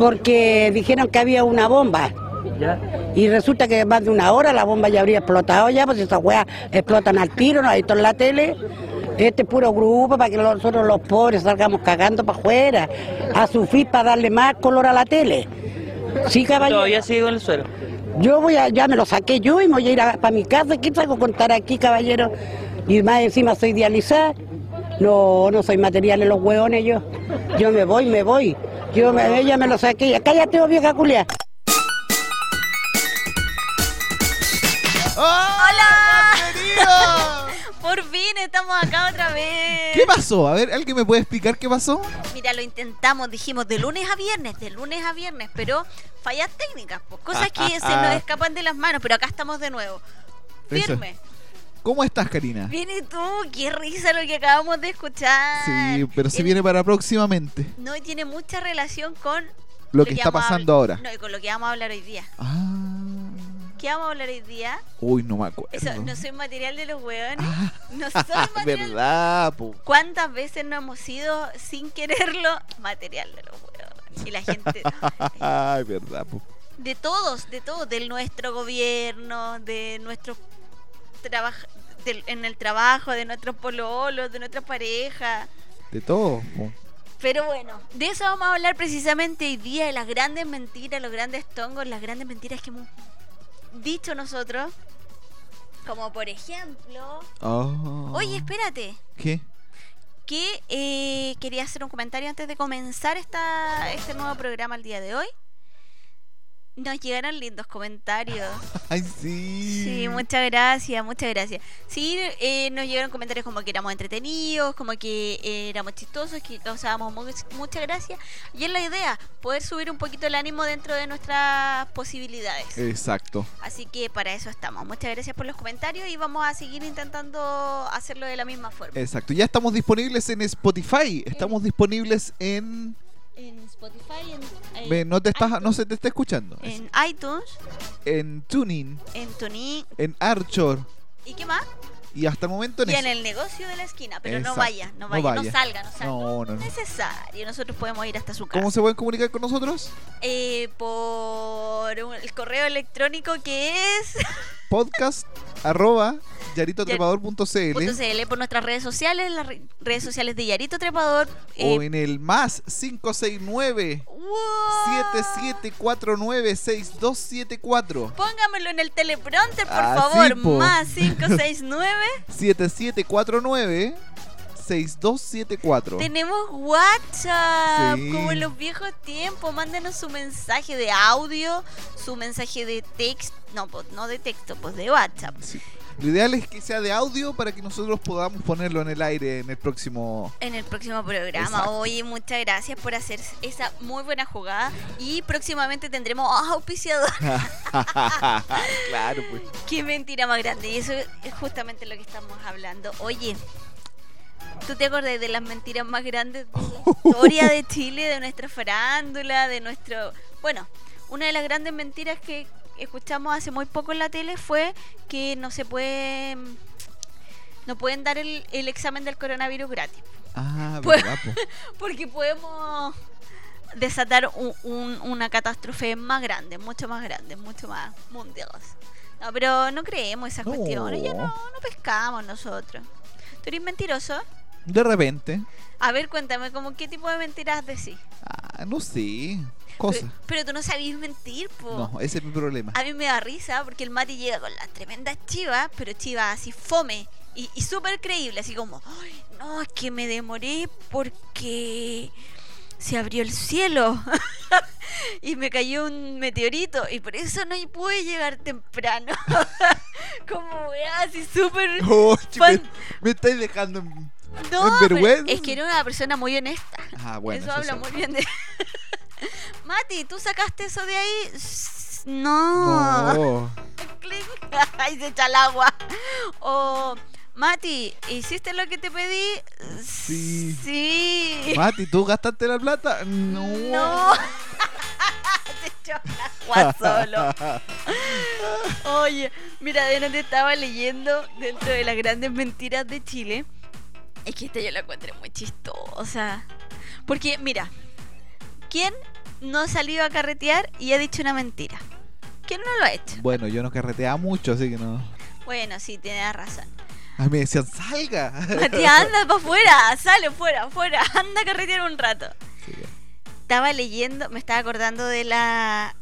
porque dijeron que había una bomba. Y resulta que más de una hora la bomba ya habría explotado ya, pues esas weas explotan al tiro, ¿no? Ahí está en la tele. Este puro grupo para que nosotros los pobres salgamos cagando para afuera, a sufrir para darle más color a la tele. Sí, caballero. Todavía sigo en el suelo. Yo voy a, ya me lo saqué yo y me voy a ir para mi casa. ¿Qué a contar aquí, caballero? Y más encima soy dializada. No, no soy material en los hueones yo. Yo me voy, me voy. Yo me, ella me lo saqué. Cállate, oh, vieja culia. ¡Hola! Por fin estamos acá otra vez. ¿Qué pasó? A ver, ¿alguien me puede explicar qué pasó? Mira, lo intentamos, dijimos de lunes a viernes, de lunes a viernes, pero fallas técnicas, pues, cosas que se nos escapan de las manos, pero acá estamos de nuevo. Firme. ¿Cómo estás, Karina? Viene tú, qué risa lo que acabamos de escuchar. Sí, pero se viene para próximamente. No, y tiene mucha relación con lo, que, está pasando ahora. No, y con lo que vamos a hablar hoy día. Ah. ¿Qué vamos a hablar hoy día? Uy, no me acuerdo. Eso, no soy material de los hueones. Ah. No soy material. ¿Verdad, po? ¿Cuántas veces no hemos sido, sin quererlo, material de los hueones? Y la gente. Ay, verdad, po. De todos, de todos, de nuestro gobierno, de nuestros trabajo en el trabajo, de nuestros pololos, de nuestra pareja. De todo. Pero bueno, de eso vamos a hablar precisamente hoy día, de las grandes mentiras, los grandes tongos, las grandes mentiras que hemos dicho nosotros. Como por ejemplo... Oh. Oye, espérate. ¿Qué? Que eh, quería hacer un comentario antes de comenzar esta, este nuevo programa el día de hoy. Nos llegaron lindos comentarios. Ay, sí. Sí, muchas gracias, muchas gracias. Sí, eh, nos llegaron comentarios como que éramos entretenidos, como que eh, éramos chistosos, que causábamos muchas gracias. Y es la idea, poder subir un poquito el ánimo dentro de nuestras posibilidades. Exacto. Así que para eso estamos. Muchas gracias por los comentarios y vamos a seguir intentando hacerlo de la misma forma. Exacto. Ya estamos disponibles en Spotify, estamos disponibles en en Spotify, en, no, te estás, no se te está escuchando. En iTunes. En Tuning. En Tuning. En Archor. ¿Y qué más? Y hasta el momento en Y en el negocio de la esquina, pero no vaya, no vaya, no, salga, no salga. No, no, no. necesario, nosotros podemos ir hasta su casa. ¿Cómo se pueden comunicar con nosotros? Eh, por el correo electrónico que es... Podcast arroba yaritotrepador.cl por nuestras redes sociales, las redes sociales de Yarito Trepador. o eh, en el más 569 7749 6274. Póngamelo en el teleprompter, por ah, favor. más 569 7749 6274. Tenemos WhatsApp, como en los viejos tiempos. Mándenos su mensaje de audio, su mensaje de texto. No, pues, no de texto, pues de WhatsApp. Lo ideal es que sea de audio para que nosotros podamos ponerlo en el aire en el próximo... En el próximo programa. Oye, muchas gracias por hacer esa muy buena jugada. Y próximamente tendremos auspiciador. claro, pues. Qué mentira más grande. Y eso es justamente lo que estamos hablando. Oye, ¿Tú te acordás de las mentiras más grandes de la historia de Chile, de nuestra farándula, de nuestro... Bueno, una de las grandes mentiras que escuchamos hace muy poco en la tele fue que no se puede no pueden dar el, examen del coronavirus gratis. Ah, pues, porque podemos desatar una catástrofe más grande, mucho más grande, mucho más mundial. No, pero no creemos esas cuestiones, ya no, no pescamos nosotros. ¿Tú eres mentiroso? De repente. A ver, cuéntame, ¿cómo qué tipo de mentiras decís? Ah, no sé. Cosa. Pero, tú no sabías mentir, po. No, ese es mi problema. A mí me da risa porque el Mati llega con las tremendas chivas, pero chivas así fome y, y súper creíble, así como, Ay, no, es que me demoré porque se abrió el cielo y me cayó un meteorito y por eso no pude llegar temprano. como weá, así súper... Oh, me, me estáis dejando no, es que era una persona muy honesta. Ah, bueno, eso, habla muy bien de. Mati, ¿tú sacaste eso de ahí? No. no. Ahí se echa el agua. O. Mati, ¿hiciste lo que te pedí? Sí. Sí. Mati, ¿tú gastaste la plata? No. No. se echó agua solo. Oye, mira, de donde estaba leyendo dentro de las grandes mentiras de Chile es que esta yo la encontré muy chistosa. Porque, mira, ¿quién no ha salido a carretear y ha dicho una mentira. ¿Quién no lo ha hecho? Bueno, yo no carreteaba mucho, así que no. Bueno, sí, tienes razón. A mí me decían, salga. Matías, anda para afuera, sale fuera, afuera, anda a carretear un rato. Sí, Estaba leyendo, me estaba acordando de la...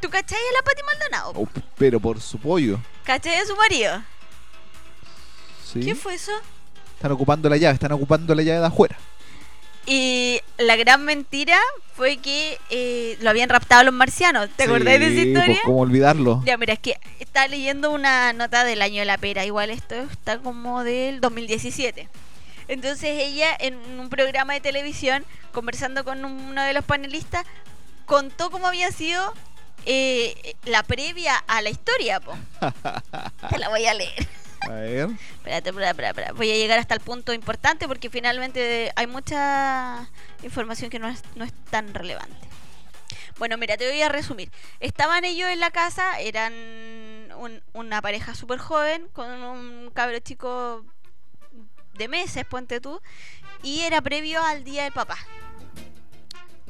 ¿Tú cachai a la Pati Maldonado? Oh, pero por su pollo. ¿Cachai a su marido? ¿Sí? ¿Qué fue eso? Están ocupando la llave, están ocupando la llave de afuera. Y la gran mentira fue que eh, lo habían raptado los marcianos. ¿Te acordás de esa Sí, historia? Pues, ¿Cómo olvidarlo? Ya, mira, es que estaba leyendo una nota del año de la pera. Igual esto está como del 2017. Entonces ella en un programa de televisión, conversando con uno de los panelistas, contó cómo había sido eh, la previa a la historia. Po. Te la voy a leer. Espérate. Voy a llegar hasta el punto importante porque finalmente hay mucha información que no es, no es tan relevante. Bueno, mira, te voy a resumir. Estaban ellos en la casa, eran un- una pareja súper joven con un cabro chico de meses, ponte tú, y era previo al día del papá.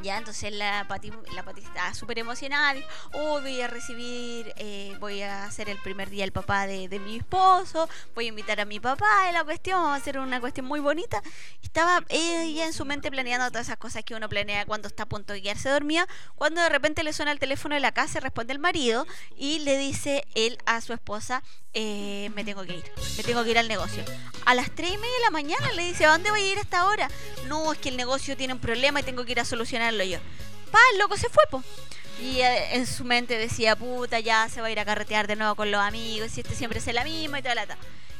Ya, entonces la Pati, la Pati estaba súper emocionada. Oh, voy a recibir, eh, voy a hacer el primer día el papá de, de mi esposo, voy a invitar a mi papá de la cuestión, vamos a hacer una cuestión muy bonita. Estaba ella en su mente planeando todas esas cosas que uno planea cuando está a punto de quedarse dormida, cuando de repente le suena el teléfono de la casa, responde el marido y le dice él a su esposa, eh, me tengo que ir, me tengo que ir al negocio. A las 3 y media de la mañana le dice, ¿a dónde voy a ir hasta ahora? No, es que el negocio tiene un problema y tengo que ir a solucionarlo yo. Pa, el loco se fue, po. Y eh, en su mente decía, puta, ya se va a ir a carretear de nuevo con los amigos, y este siempre es la misma y toda la ta.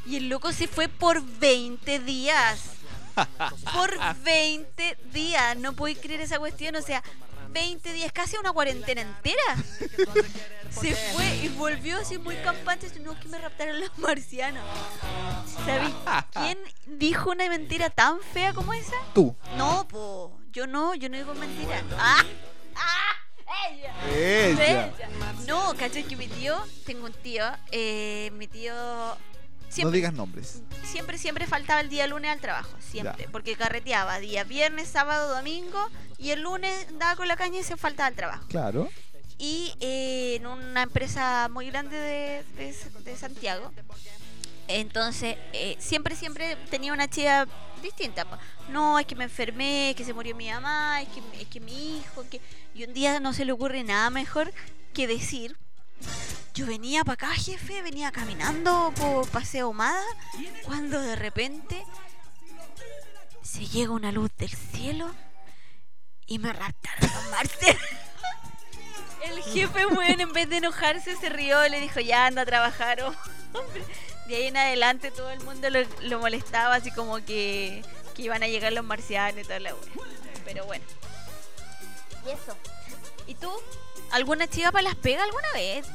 Y el loco se fue por 20 días. Por 20 días. No podéis creer esa cuestión. O sea, 20 días, casi una cuarentena entera. Se fue y volvió así muy campante. No, que me raptaron los marcianos. ¿Sabéis quién dijo una mentira tan fea como esa? Tú. No, po. Yo no, yo no digo mentira. ¡Ah! ¡Ah! ¡Ella! Ella. Ella. No, ¿cachai? Que mi tío, tengo un tío, eh, mi tío No siempre, digas nombres. siempre, siempre faltaba el día lunes al trabajo, siempre, Ya. porque carreteaba día viernes, sábado, domingo, y el lunes daba con la caña y se faltaba al trabajo. Claro. Y eh, en una empresa muy grande de, de- de Santiago, entonces eh, siempre, siempre tenía una chica distinta. No, es que me enfermé, es que se murió mi mamá, es que, es que mi hijo, que... Y un día no se le ocurre nada mejor que decir, yo venía para acá, jefe, venía caminando por Paseo Humada, cuando de repente se llega una luz del cielo y me raptaron los Marte. El jefe, weón, en vez de enojarse, se rió, le dijo, ya anda a trabajar, hombre. De ahí en adelante todo el mundo lo, lo molestaba, así como que, que iban a llegar los marcianos y toda la wea. Pero bueno. Y eso. ¿Y tú? ¿Alguna chiva para las pegas alguna vez?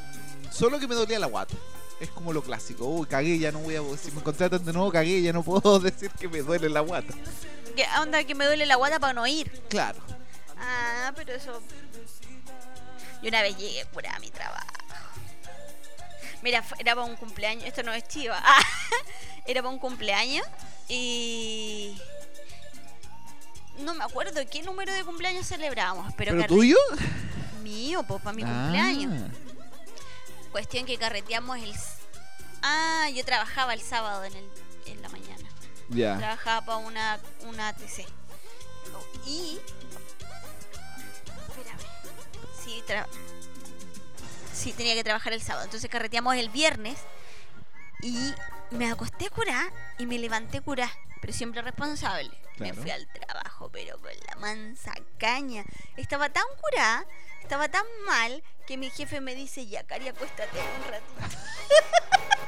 Solo que me dolía la guata. Es como lo clásico. Uy, cagué, ya no voy a. Si me contratan de nuevo, cagué, ya no puedo decir que me duele la guata. ¿Qué onda que me duele la guata para no ir? Claro. Ah, pero eso. Y una vez llegué pura a mi trabajo. Mira, era para un cumpleaños. Esto no es chiva. Ah, era para un cumpleaños. Y. No me acuerdo qué número de cumpleaños celebrábamos. Pero, ¿Pero tuyo? Mío, pues para mi Ah, cumpleaños. Cuestión que carreteamos el. Ah, yo trabajaba el sábado en, el, en la mañana. Ya. Trabajaba para una, una ATC. Y. Espérame. Sí, tra- sí, tenía que trabajar el sábado. Entonces carreteamos el viernes. Y me acosté a curar y me levanté a curar. Pero siempre responsable. Me fui al trabajo, pero con la mansa caña. Estaba tan curada, estaba tan mal, que mi jefe me dice, ya, Cari, acuéstate un ratito.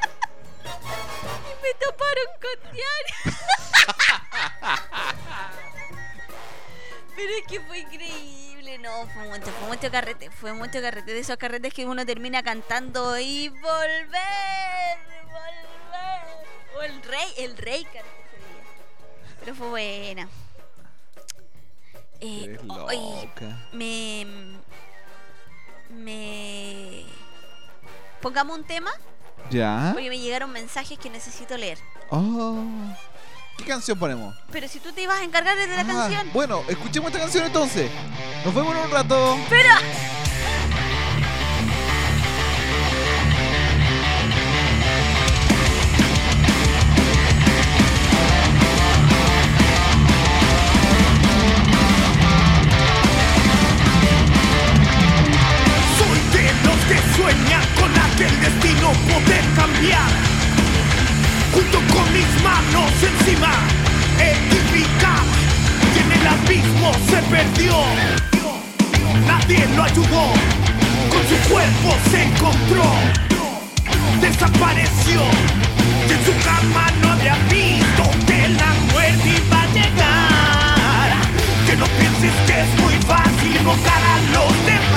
y me taparon con diario. Pero es que fue increíble, no, fue mucho, fue mucho carrete, fue mucho carrete, de esos carretes que uno termina cantando y volver, volver. O el rey, el rey cantó ese día. Pero fue buena. Eh, hoy me. Me. Pongamos un tema, Ya. porque me llegaron mensajes que necesito leer. Oh. ¿Qué canción ponemos? Pero si tú te ibas a encargar de la Ah, canción. Bueno, escuchemos esta canción entonces. Nos vemos en un rato. Pero. Nadie lo ayudó. Con su cuerpo se encontró. Desapareció. Y en su cama no había visto que la muerte iba a llegar. Que no pienses que es muy fácil invocar a los demás.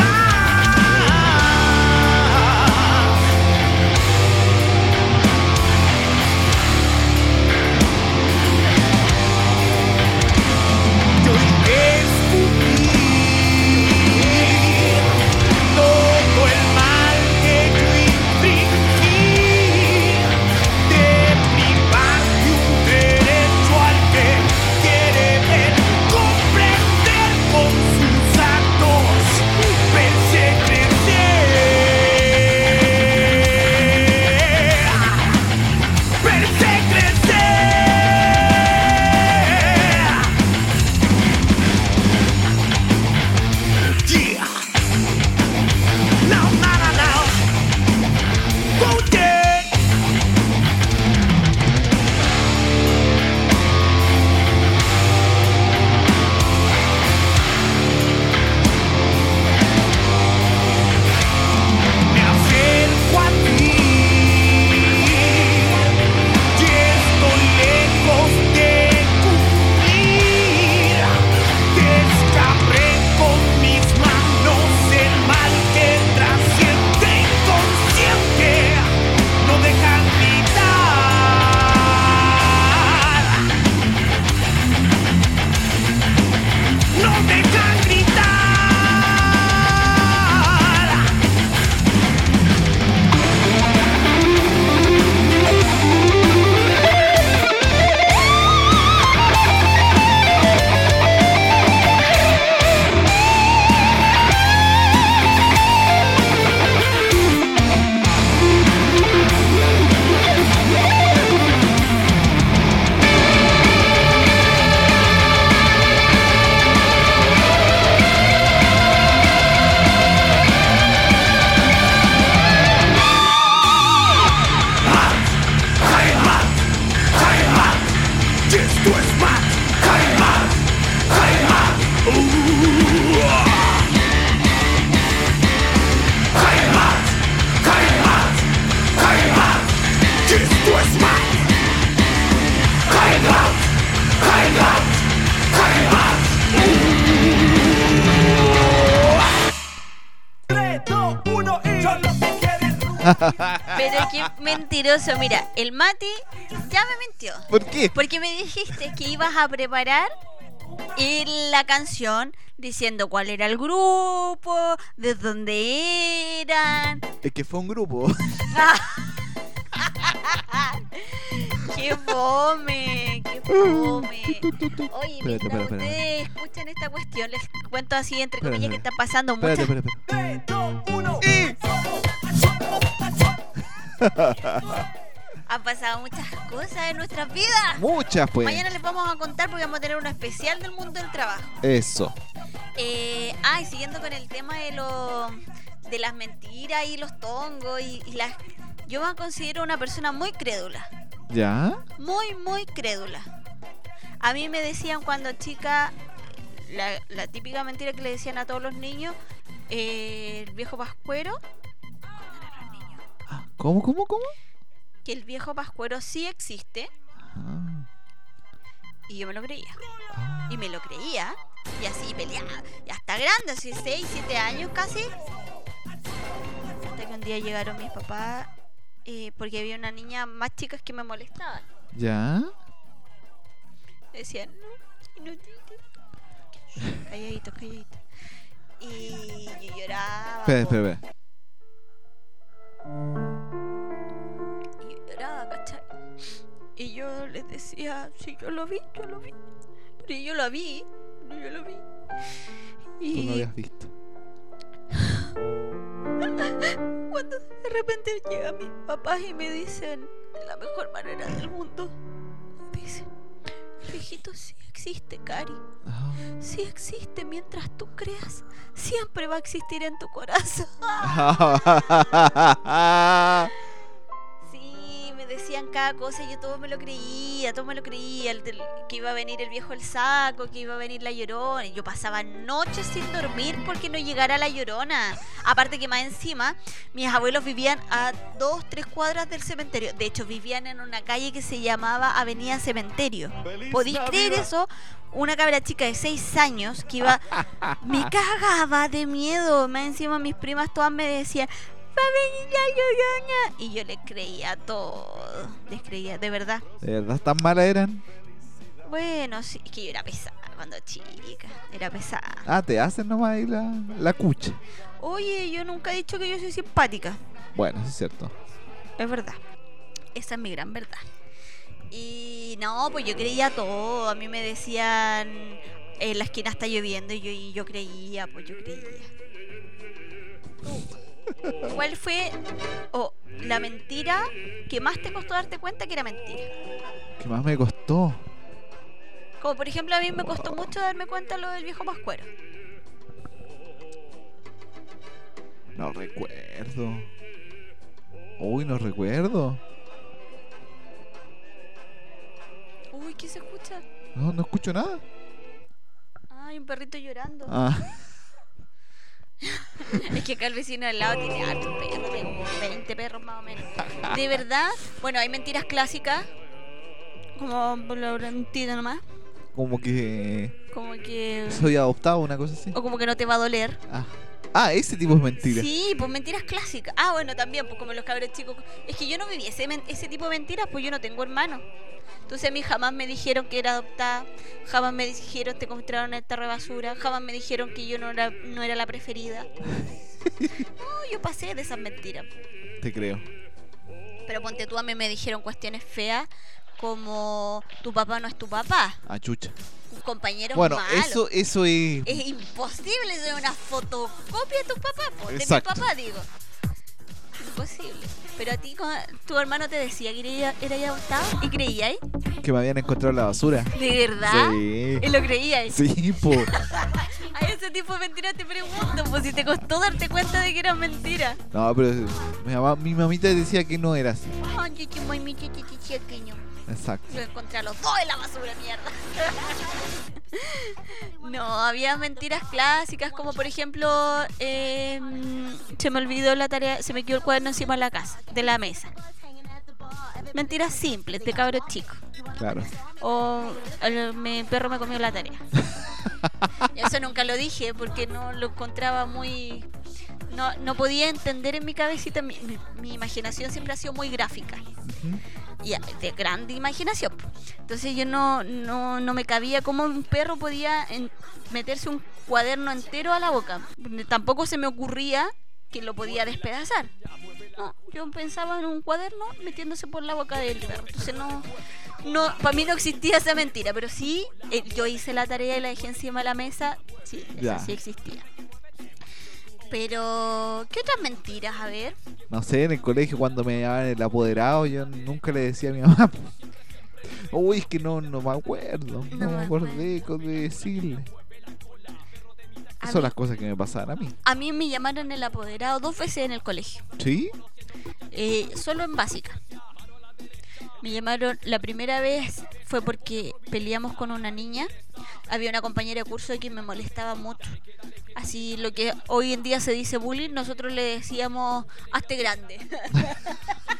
Mentiroso. Mira, el Mati ya me mintió. ¿Por qué? Porque me dijiste que ibas a preparar la canción diciendo cuál era el grupo, de dónde eran. Es que fue un grupo. ¡Qué fome! ¡Qué fome! Oye, Espérate, mientras espera. ustedes escuchan esta cuestión, les cuento así entre comillas que está pasando Espérate, Han pasado muchas cosas en nuestras vidas. Muchas, pues. Mañana les vamos a contar porque vamos a tener uno especial del mundo del trabajo. Eso. Eh, ah, y siguiendo con el tema de lo, de las mentiras y los tongos y, y las... Yo me considero una persona muy crédula. ¿Ya? Muy, muy crédula. A mí me decían cuando chica, la, la típica mentira que le decían a todos los niños, eh, el viejo pascuero, ¿Cómo, cómo, cómo? que el viejo pascuero sí existe Ah, y yo me lo creía. ah. Y me lo creía. Y así peleaba. Y hasta grande, así 6, 7 años casi. Hasta que un día llegaron mis papás. eh, porque había una niña más chicas que me molestaban. ¿Ya? Decían, no, inútil. Calladitos, calladitos. Y yo lloraba. Espera, espera. Decía. sí, yo lo vi, yo lo vi. Pero yo lo vi, yo lo vi. Tú Y no habías visto. cuando de repente llegan mis papás y me dicen, de la mejor manera del mundo, me dicen, el viejito sí existe, Cari. Ah. Sí existe mientras tú creas. Siempre va a existir en tu corazón. Decían cada cosa y yo todo me lo creía, todo me lo creía. el que iba a venir el viejo el saco, que iba a venir la llorona. Y yo pasaba noches sin dormir porque no llegara la llorona. Aparte que más encima, mis abuelos vivían a dos, tres cuadras del cementerio. De hecho, vivían en una calle que se llamaba Avenida Cementerio. ¿Podéis creer eso? Una cabra chica de seis años que iba. Me cagaba de miedo. Más encima, mis primas todas me decían. Y yo le creía todo. Les creía, de verdad. ¿De verdad tan malas eran? Bueno, sí, es que yo era pesada cuando chica. Era pesada. Ah, te hacen nomás ahí la, la cucha. Oye, yo nunca he dicho que yo soy simpática. Bueno, eso es cierto. Es verdad. Esa es mi gran verdad. Y no, pues yo creía todo. A mí me decían, en la esquina está lloviendo y yo, y yo creía, pues yo creía. ¿Cuál fue o la mentira que más te costó darte cuenta que era mentira? ¿Qué más me costó? Como por ejemplo a mí me costó mucho darme cuenta lo del viejo pascuero. No recuerdo. Uy, no recuerdo. Uy, ¿qué se escucha? No, no escucho nada. Ay, un perrito llorando. Ah, Es que acá el vecino al lado tiene hartos perros, tiene como 20 perros más o menos. De verdad, bueno, hay mentiras clásicas, como por la mentira nomás, como que como que... soy adoptado, una cosa así. O como que no te va a doler. Ah, ah ese tipo es mentira. Sí, pues mentiras clásicas. Ah, bueno, también, pues como los cabros chicos. Es que yo no viví ese, ese tipo de mentiras, pues yo no tengo hermano. Entonces a mí jamás me dijeron que era adoptada, jamás me dijeron te encontraron en el tarro de basura, jamás me dijeron que yo no era, no era la preferida. No, yo pasé de esas mentiras. Te creo. Pero ponte tú, a mí me dijeron cuestiones feas como tu papá no es tu papá, Ah, chucha. un compañero Bueno, malo. eso, eso es. Es imposible ser una fotocopia de tu papá, po, de mi Exacto. papá, digo. Imposible. Pero a ti, tu hermano te decía que era, era adoptado y creíais. Que me habían encontrado en la basura. ¿De verdad? Sí. ¿Y lo creíais? Sí, po. A ese tipo de mentiras te pregunto, pues si te costó darte cuenta de que eran mentiras. No, pero mi, mamá, mi mamita decía que no era así. Ay, pequeño. Exacto. Lo encontré a los dos en la basura, mierda. No, había mentiras clásicas como por ejemplo, eh, se me olvidó la tarea, se me quedó el cuaderno encima de la casa, de la mesa. Mentiras simples, de cabros chicos. Claro. O el- mi perro me comió la tarea. Eso nunca lo dije porque no lo encontraba muy... No, no podía entender en mi cabecita, mi, mi- mi imaginación siempre ha sido muy gráfica Ujú. y de grande imaginación. Entonces yo no, no, no me cabía cómo un perro podía en- meterse un cuaderno entero a la boca. Tampoco se me ocurría que lo podía despedazar. No, yo pensaba en un cuaderno metiéndose por la boca del perro. Entonces no, no para mí no existía esa mentira, pero sí, eh, yo hice la tarea y la dejé encima de la mesa. Sí, esa sí existía. Pero, ¿qué otras mentiras? A ver. No sé, en el colegio cuando me llamaban el apoderado, yo nunca le decía a mi mamá. Uy, es que no, no me acuerdo. No, No me me acordé de decirle. Son mí- las cosas que me pasaban a mí. A mí me llamaron el apoderado dos veces en el colegio. ¿Sí? eh, solo en básica. Me llamaron, la primera vez fue porque peleamos con una niña. Había una compañera de curso que me molestaba mucho. Así lo que hoy en día se dice bullying, nosotros le decíamos hazte grande.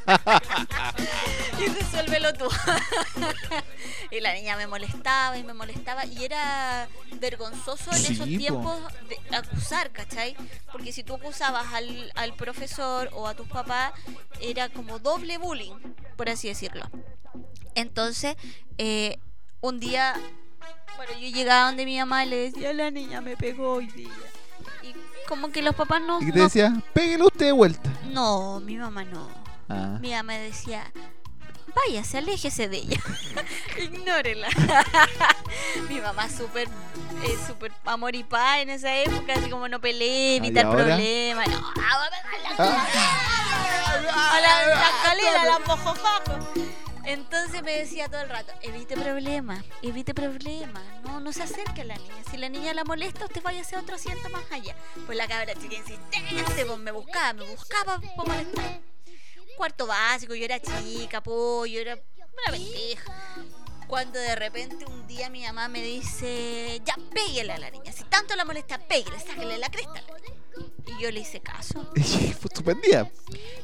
y resuélvelo tú. y la niña me molestaba y me molestaba. Y era vergonzoso en Sí, esos po. tiempos de acusar, ¿cachai? Porque si tú acusabas al, al profesor o a tus papás, era como doble bullying, por así decirlo. Entonces, eh, un día, bueno, yo llegaba donde mi mamá y le decía, la niña me pegó hoy día. Y como que los papás no... ¿Y qué te no, decía? Péguele usted de vuelta. no, mi mamá no. Ah, Mi mamá decía, váyase, aléjese de ella. Ignórela. Mi mamá súper eh, súper amor y paz en esa época, así como no peleé, ¿y evitar problemas. No, ah, a la, la escalera, la mojofajo. Entonces me decía todo el rato, evite problemas, evite problemas, no, no se acerque a la niña. Si la niña la molesta, usted vaya a hacer otro asiento más allá. Pues la cabra chica insistente, pues me buscaba, me buscaba por molestar. Cuarto básico, yo era chica, po, yo era una pendeja. Cuando de repente un día mi mamá me dice, ya péguele a la niña, si tanto la molesta, péguele, sáquele la cresta a la niña. Y yo le hice caso. Y fue suspendida.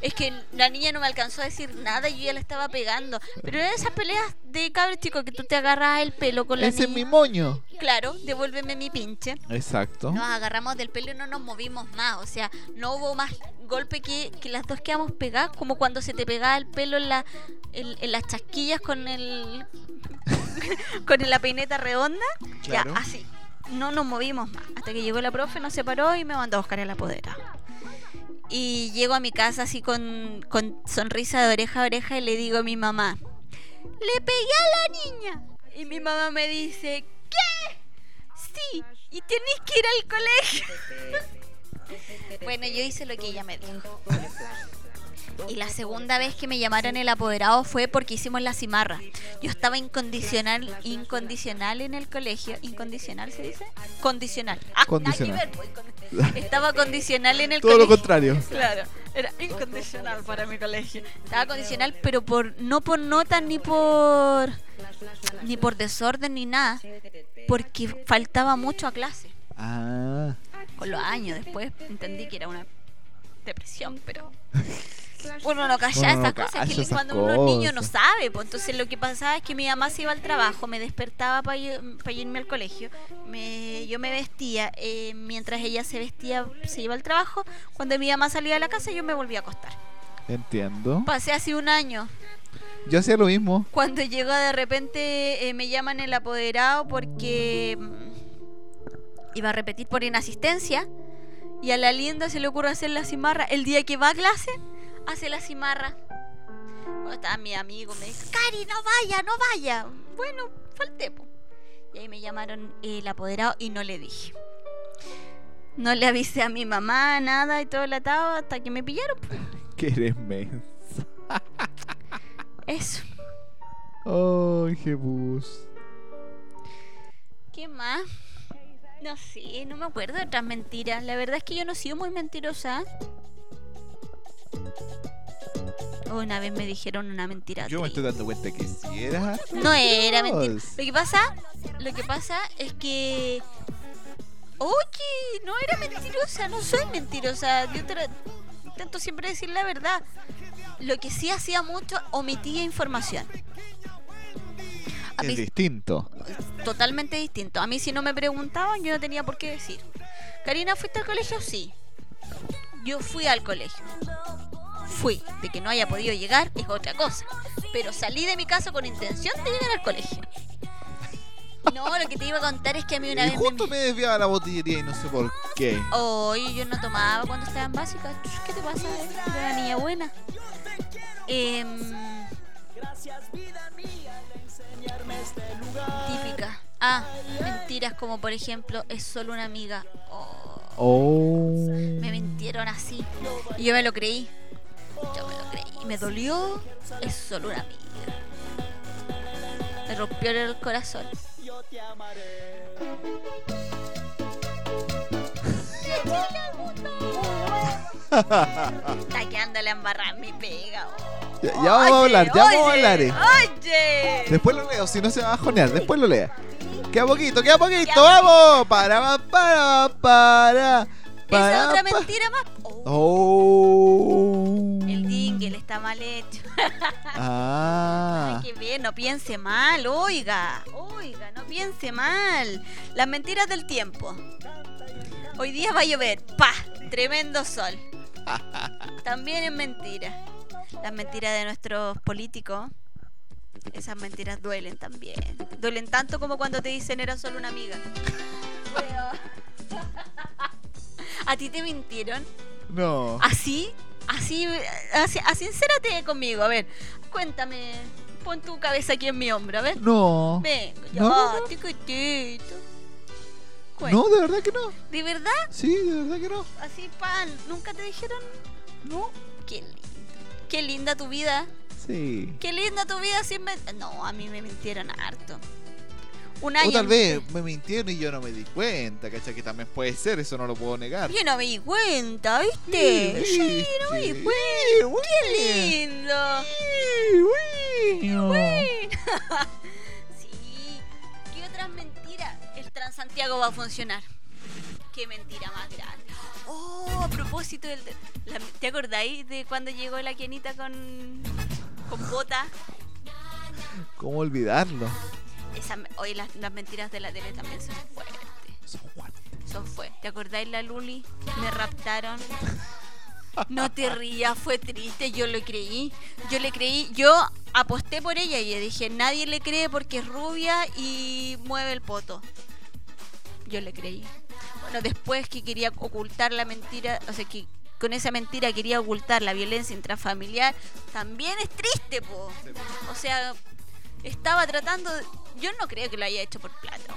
Es que la niña no me alcanzó a decir nada y yo ya la estaba pegando. Pero en esas peleas de cabros chicos que tú te agarras el pelo con la Ese es niña. mi moño. Claro, devuélveme mi pinche. Exacto. Nos agarramos del pelo y no nos movimos más. O sea, no hubo más golpe que, que las dos quedamos pegadas, como cuando se te pegaba el pelo en, la, en, en las chasquillas con el con la peineta redonda. Claro. Ya, así. No nos movimos más. Hasta que llegó la profe, nos separó y me mandó a buscar a la podera. Y llego a mi casa así con, con sonrisa de oreja a oreja y le digo a mi mamá, le pegué a la niña. Y mi mamá me dice, ¿qué? Sí, y tenés que ir al colegio. bueno, yo hice lo que ella me dijo. Y la segunda vez que me llamaron el apoderado fue porque hicimos la cimarra. Yo estaba incondicional, incondicional en el colegio. ¿Incondicional se dice? Condicional. Ah, Condicional. pues, Estaba condicional en el Todo lo colegio. contrario. Claro, era incondicional para mi colegio. Estaba condicional, pero por no por nota ni por ni por desorden ni nada, porque faltaba mucho a clase. Ah. Con los años después entendí que era una depresión, pero uno no calla Uno no esas cosas, que esas cuando uno es niño no cosas. sabe, pues entonces lo que pasaba es que mi mamá se iba al trabajo, me despertaba para irme al colegio, me, yo me vestía, eh, mientras ella se vestía, se iba al trabajo, cuando mi mamá salía de la casa yo me volvía a acostar. Entiendo. Pasé hace un año, Yo hacía lo mismo. cuando llegó de repente eh, me llaman el apoderado porque mm, iba a repetir por inasistencia y a la linda se le ocurre hacer la cimarra. El día que va a clase, hace la cimarra. Bueno, estaba mi amigo, me dice, Cari, no vaya, no vaya. Bueno, falté. po. Y ahí me llamaron el apoderado y no le dije. No le avisé a mi mamá, nada y todo el atado hasta que me pillaron. po. Que eres mensa. Eso. Ay, Jebus. ¿Qué más? No sé, no me acuerdo de otras mentiras. La verdad es que yo no he sido muy mentirosa. Una vez me dijeron una mentira. Yo me estoy dando cuenta que si era. No era mentira. Lo que pasa, lo que pasa es que Oye, no era mentirosa, no soy mentirosa. Yo tra- intento siempre decir la verdad. Lo que sí hacía mucho, omitía información. A Es mí- distinto. totalmente distinto. A mí si no me preguntaban, yo no tenía por qué decir. Karina, ¿fuiste al colegio? Sí. Yo fui al colegio. Fui. De que no haya podido llegar es otra cosa. Pero salí de mi casa con intención de llegar al colegio. No, lo que te iba a contar es que a mí una Y vez justo me... me desviaba la botillería y no sé por qué. Oye, yo no tomaba cuando estaba en básica. ¿Qué te pasa? eh? Era niña buena. Em, típica. Ah, mentiras como por ejemplo, es solo una amiga. Oh, Oh. me mintieron así. Y yo me lo creí. Yo me lo creí. Me dolió. Es solo una amiga. Me rompió el corazón. Está quedándole a embarrar mi pega. oh. Ya, ya vamos a hablar, ya vamos a Oye, hablar. eh. Oye. Después lo leo, si no se va a bajonear. Después lo lea. Queda poquito, queda poquito, vamos. Para, para, para, para. Esa otra pa- mentira más. Oh, Oh. El dingle está mal hecho. Ah. Ay, qué bien, no piense mal, oiga. Oiga, no piense mal. Las mentiras del tiempo. Hoy día va a llover. ¡Pah! Tremendo sol. También es mentira. Las mentiras de nuestros políticos. Esas mentiras duelen también. Duelen tanto como cuando te dicen era solo una amiga. ¿A ti te mintieron? No. ¿Así? Así, así, así, sincérate conmigo, a ver, cuéntame, pon tu cabeza aquí en mi hombro, a ver. No. Ven, No, no, no. No, de verdad que no. ¿De verdad? Sí, de verdad que no. Así, pan, ¿nunca te dijeron? No. Qué lindo. Qué linda tu vida. Sí. Qué linda tu vida sin No, a mí me mintieron harto. Un O año. tal vez me mintieron y yo no me di cuenta, ¿cachai? Que también puede ser, eso no lo puedo negar. Yo no me di cuenta, ¿viste? Sí, no me di cuenta. Qué lindo. Sí. ¿Qué otras mentiras el Transantiago va a funcionar? Qué mentira más grande. Oh, a propósito del. la- ¿Te acordáis de cuando llegó la Kianita con. Con bota? ¿Cómo olvidarlo? Esa, hoy las, las mentiras de la tele también son fuertes. Son guantes. Son fuertes. ¿Te acordáis la Luli? Me raptaron. No te rías, fue triste, yo le creí. Yo le creí, yo aposté por ella y yo dije, nadie le cree porque es rubia y mueve el poto. Yo le creí. Bueno, después que quería ocultar la mentira, o sea, que con esa mentira quería ocultar la violencia intrafamiliar, también es triste, po. O sea, estaba tratando, de- yo no creo que lo haya hecho por plata.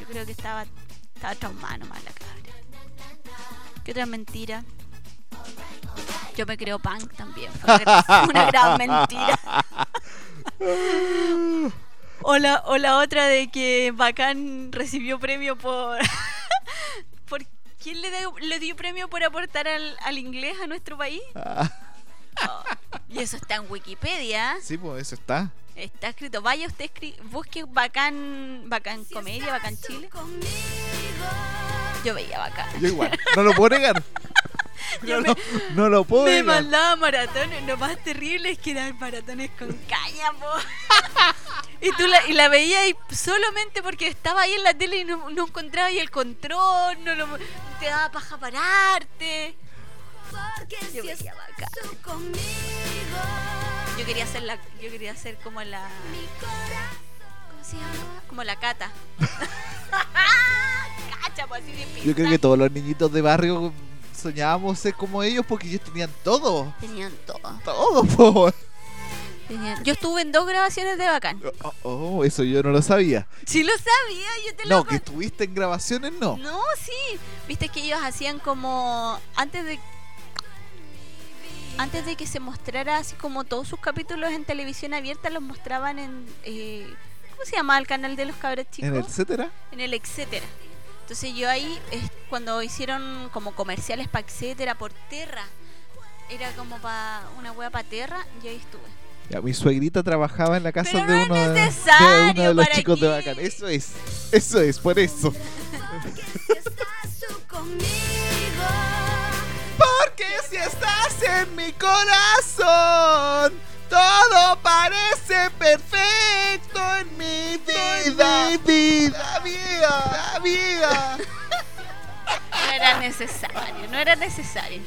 Yo creo que estaba, estaba traumada nomás la cabra. ¿Qué otra mentira? Yo me creo punk también. Una gran mentira. O la, o la otra de que Bacán recibió premio por. ¿Por quién le, dio- le dio premio por aportar al, al inglés a nuestro país? Ah, Oh, y eso está en Wikipedia. sí, pues eso está. Está escrito. Vaya usted, escri- busque Bacán, Bacán Comedia, Bacán Chile. Yo veía Bacán. Yo igual. No lo puedo negar. Yo No, lo- no lo puedo Me negar. mandaba maratones. Lo más terrible es que eran maratones con caña, po. Y tú la, y la veías y solamente porque estaba ahí en la tele y no, no encontraba ahí el control, no lo, te daba paja pararte. Yo veía vaca. Yo quería ser la, yo quería ser como la, ¿cómo se llama? Como la cata. Cacha, pues así de Yo creo que todos los niñitos de barrio soñábamos ser como ellos porque ellos tenían todo. Tenían todo. Todo, po. Yo estuve en dos grabaciones de Bacán. Oh, oh, eso yo no lo sabía. Sí lo sabía, yo te lo No, que estuviste en grabaciones, no. No, sí. Viste que ellos hacían como antes de antes de que se mostrara así como todos sus capítulos en televisión abierta los mostraban en eh, ¿cómo se llama el canal de los cabros chicos? En el etcétera. en el etcétera. Entonces yo ahí es cuando hicieron como comerciales para etcétera por Terra. Era como para una wea para Terra, y ahí estuve. Ya, mi suegrita trabajaba en la casa Pero de no es uno, de, de uno de los ¿para chicos de qué? Bacán. Eso es. Eso es, por eso. Porque si estás en mi corazón, todo parece perfecto en mi vida. Mi vida, vida, vida. No era necesario, no era necesario.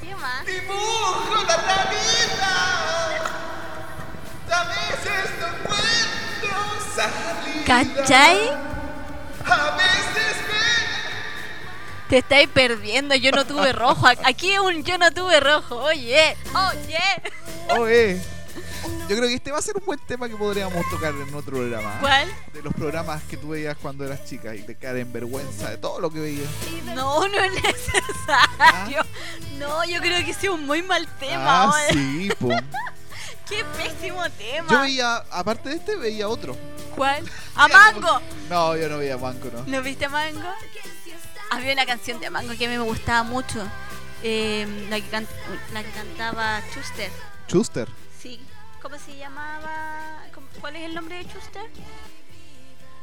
¿Qué más? Dibujo la ¿Cachai? Te estáis perdiendo, yo no tuve rojo. Aquí es un yo no tuve rojo. Oye, oye. Oye, yo creo que este va a ser un buen tema que podríamos tocar en otro programa. ¿Cuál? De los programas que tú veías cuando eras chica y te quedar en vergüenza de todo lo que veías. No, no es necesario. No, yo creo que es un muy mal tema. ah, sí, po. Qué pésimo tema. Yo veía, aparte de este, veía otro. ¿Cuál? ¡A Mango! No, yo no veía Manco, ¿no? ¿No viste a Mango? Había una canción de Mango que a mí me gustaba mucho. Eh, la, que can- la que cantaba Chuster. Chuster. Sí. ¿Cómo se llamaba? ¿Cómo- ¿Cuál es el nombre de Chuster?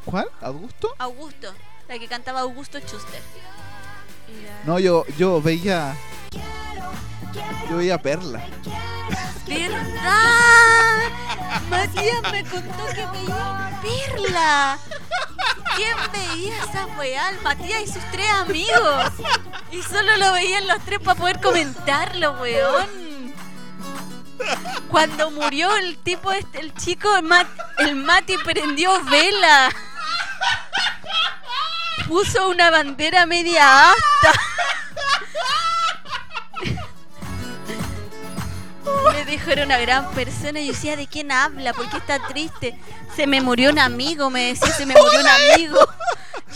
¿Cuál? ¿Augusto? Augusto. La que cantaba Augusto Chuster. No, yo, yo veía. Yo veía Perla. ¿Verdad? Matías me contó que veía Perla. ¿Quién veía esa weá? Matías y sus tres amigos. Y solo lo veían los tres para poder comentarlo, weón. Cuando murió el tipo, este, el chico, el, el Mati prendió vela. Puso una bandera media asta. Era una gran persona. Y yo decía, ¿de quién habla? ¿Por qué está triste? Se me murió un amigo, me decía, se me murió un amigo.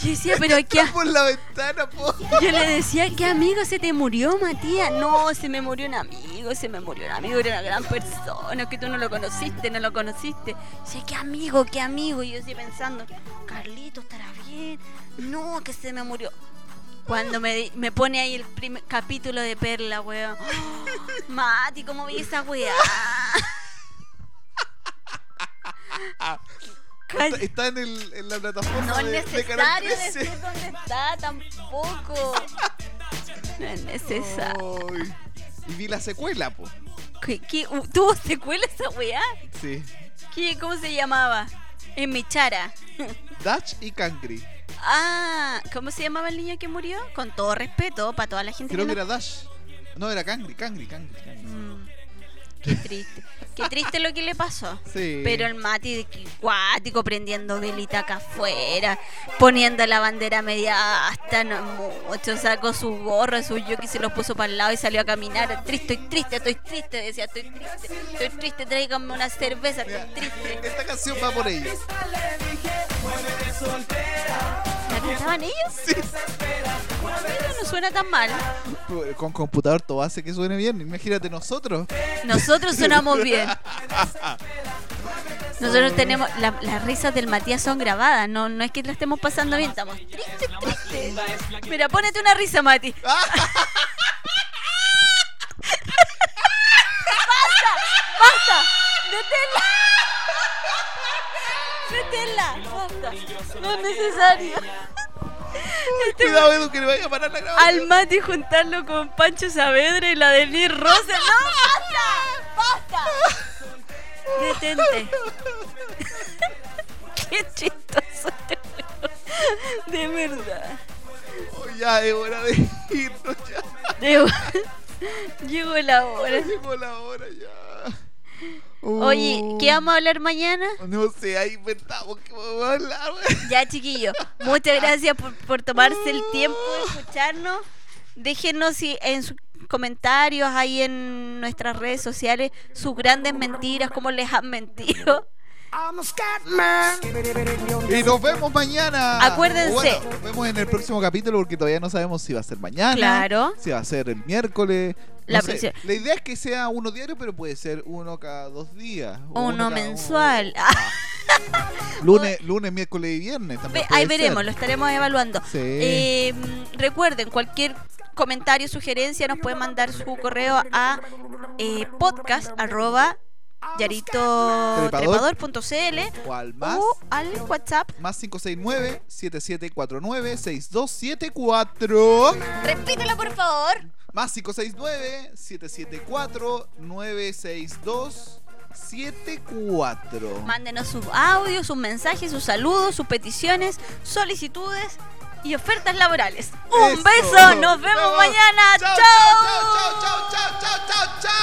Yo decía, pero ¿qué, Por la ventana, po. yo le decía, ¿qué amigo se te murió, Matías? No, se me murió un amigo, se me murió un amigo, era una gran persona, que tú no lo conociste, no lo conociste. Dice, ¿qué amigo, qué amigo? Y yo así pensando, Carlito, ¿estará bien? No, que se me murió. Cuando me, me pone ahí el primer capítulo de Perla, weón. Mati, ¿cómo vi esa weá? Está, está en, el, en la plataforma No es de, de necesario 13. decir dónde está tampoco. No es necesario. Y vi la secuela, po. ¿Qué, qué- ¿Tuvo secuela esa weá? Sí. ¿Qué, ¿Cómo se llamaba? En mi chara. Dutch y Kangri. Ah, ¿cómo se llamaba el niño que murió? Con todo respeto para toda la gente Creo que que, era Dash. No, era Kangri, Kangri, Kangri. Kangri. no- Mm, Qué triste. Qué triste lo que le pasó. Sí. Pero el Mati cuático prendiendo velita acá afuera, poniendo la bandera media hasta no mucho, sacó su gorro, su yoki, se lo puso para el lado y salió a caminar. Triste, estoy triste, estoy triste, decía, estoy triste, estoy triste, tráigame una cerveza, estoy triste. Esta canción va por ellos. ¿La cantaban ellos? Sí. Mira, no suena tan mal. Con computador todo hace que suene bien. Imagínate nosotros. Nosotros sonamos bien. Nosotros tenemos. la- las risas del Matías son grabadas, no, no es que la estemos pasando bien, estamos tristes, tristes. Mira, ponete una risa, Mati. No es necesario. Este Cuidado, Edu, que le vaya a parar la grabación. al Mati juntarlo con Pancho Saavedra y la de Liz Rosa. ¡No, basta! ¡Basta! Detente. Qué chistoso. De verdad. Oh, ya es hora de irnos. Ya Llegó la hora. llegó la hora ya. Oye, ¿qué vamos a hablar mañana? No sé, ahí inventamos que vamos a hablar. Ya, chiquillo, muchas gracias por, por tomarse el tiempo de escucharnos. Déjenos si en sus comentarios ahí en nuestras redes sociales sus grandes mentiras, cómo les han mentido. Y nos vemos mañana. Acuérdense. Bueno, nos vemos en el próximo capítulo porque todavía no sabemos si va a ser mañana. Claro. Si va a ser el miércoles. No La sé. próxima- La idea es que sea uno diario, pero puede ser uno cada dos días. o Uno mensual. Lunes, lunes, miércoles y viernes también. Ve- ahí veremos, ser. lo estaremos evaluando. Sí. Eh, recuerden, cualquier comentario, sugerencia, nos pueden mandar su correo a eh, podcast arroba yaritotrepador.cl O al más, o al WhatsApp. más 569-7749-6274. Repítelo, por favor. Más 569-774-962. 74. Mándenos sus audios, sus mensajes, sus saludos, sus peticiones, solicitudes y ofertas laborales. Un Eso. beso, nos vemos mañana. Chao, chao, chao, chao, chao, chao, chao.